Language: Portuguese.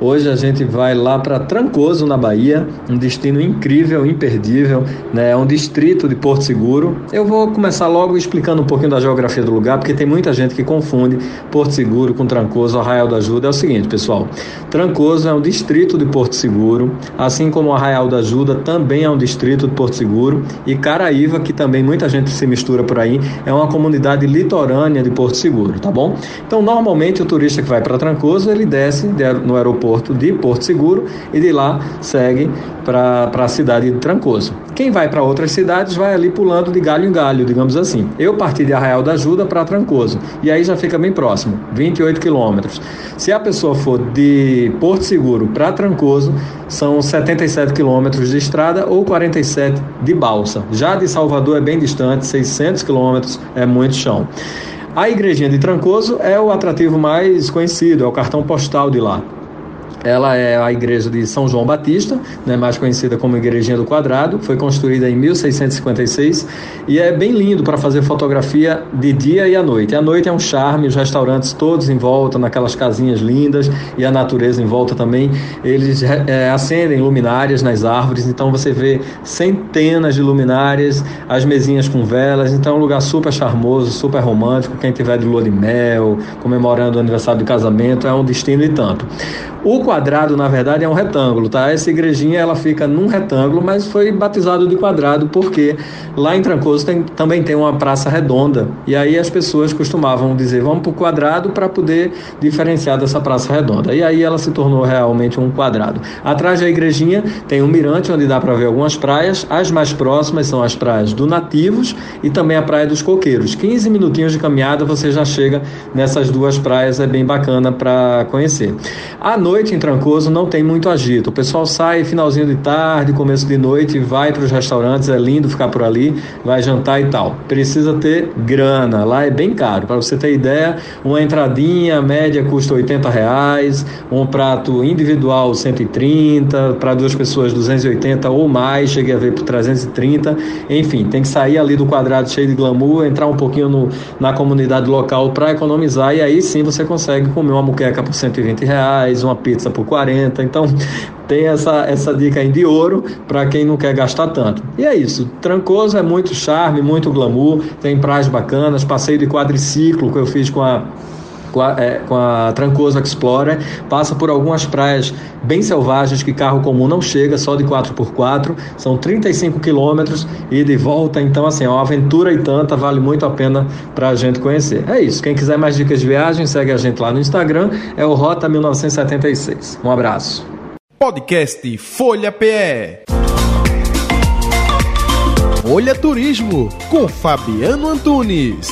Hoje a gente vai lá para Trancoso, na Bahia, um destino incrível, imperdível, né? É um distrito de Porto Seguro. Eu vou começar logo explicando um pouquinho da geografia do lugar, porque tem muita gente que confunde Porto Seguro com Trancoso, Arraial da Ajuda. É o seguinte, pessoal: Trancoso é um distrito de Porto Seguro, assim como Arraial da Ajuda também é um distrito de Porto Seguro, e Caraíva, que também muita gente se mistura por aí, é uma comunidade litorânea de Porto Seguro, tá bom? Então, normalmente o turista que vai para Trancoso, ele desce no aeroporto aeroporto de Porto Seguro e de lá segue para a cidade de Trancoso. Quem vai para outras cidades vai ali pulando de galho em galho, digamos assim. Eu parti de Arraial da Ajuda para Trancoso e aí já fica bem próximo, 28 quilômetros. Se a pessoa for de Porto Seguro para Trancoso, são 77 quilômetros de estrada ou 47 de balsa. Já de Salvador é bem distante, 600 quilômetros, é muito chão. A igrejinha de Trancoso é o atrativo mais conhecido, é o cartão postal de lá. Ela é a igreja de São João Batista, né, mais conhecida como Igrejinha do Quadrado, foi construída em 1656 e é bem lindo para fazer fotografia de dia e à noite. À noite é um charme, os restaurantes todos em volta, naquelas casinhas lindas e a natureza em volta também. Eles é, acendem luminárias nas árvores, então você vê centenas de luminárias, as mesinhas com velas, então é um lugar super charmoso, super romântico. Quem tiver de lua de mel, comemorando o aniversário de casamento, é um destino e tanto. O quadrado, na verdade, é um retângulo, tá? Essa igrejinha ela fica num retângulo, mas foi batizado de quadrado porque lá em Trancoso tem, também tem uma praça redonda. E aí as pessoas costumavam dizer, vamos para o quadrado para poder diferenciar dessa praça redonda. E aí ela se tornou realmente um quadrado. Atrás da igrejinha tem um mirante onde dá para ver algumas praias. As mais próximas são as praias do Nativos e também a Praia dos Coqueiros. 15 minutinhos de caminhada você já chega nessas duas praias, é bem bacana para conhecer. À noite em Trancoso não tem muito agito. O pessoal sai finalzinho de tarde, começo de noite, vai para os restaurantes, é lindo ficar por ali, vai jantar e tal. Precisa ter grana, lá é bem caro. Para você ter ideia, uma entradinha média custa 80 reais, um prato individual 130, para duas pessoas 280 ou mais, cheguei a ver por 330. Enfim, tem que sair ali do quadrado cheio de glamour, entrar um pouquinho no, na comunidade local para economizar e aí sim você consegue comer uma muqueca por 120 reais, uma pizza por 40. Então, tem essa, essa dica aí de ouro para quem não quer gastar tanto. E é isso. Trancoso é muito charme, muito glamour, tem praias bacanas, passeio de quadriciclo que eu fiz com a com a Trancoso Explorer, passa por algumas praias bem selvagens que carro comum não chega, só de 4x4, são 35 quilômetros e de volta, então assim, é uma aventura e tanta, vale muito a pena para a gente conhecer. É isso, quem quiser mais dicas de viagem, segue a gente lá no Instagram, é o Rota 1976. Um abraço. Podcast Folha PE. Folha Turismo com Fabiano Antunes.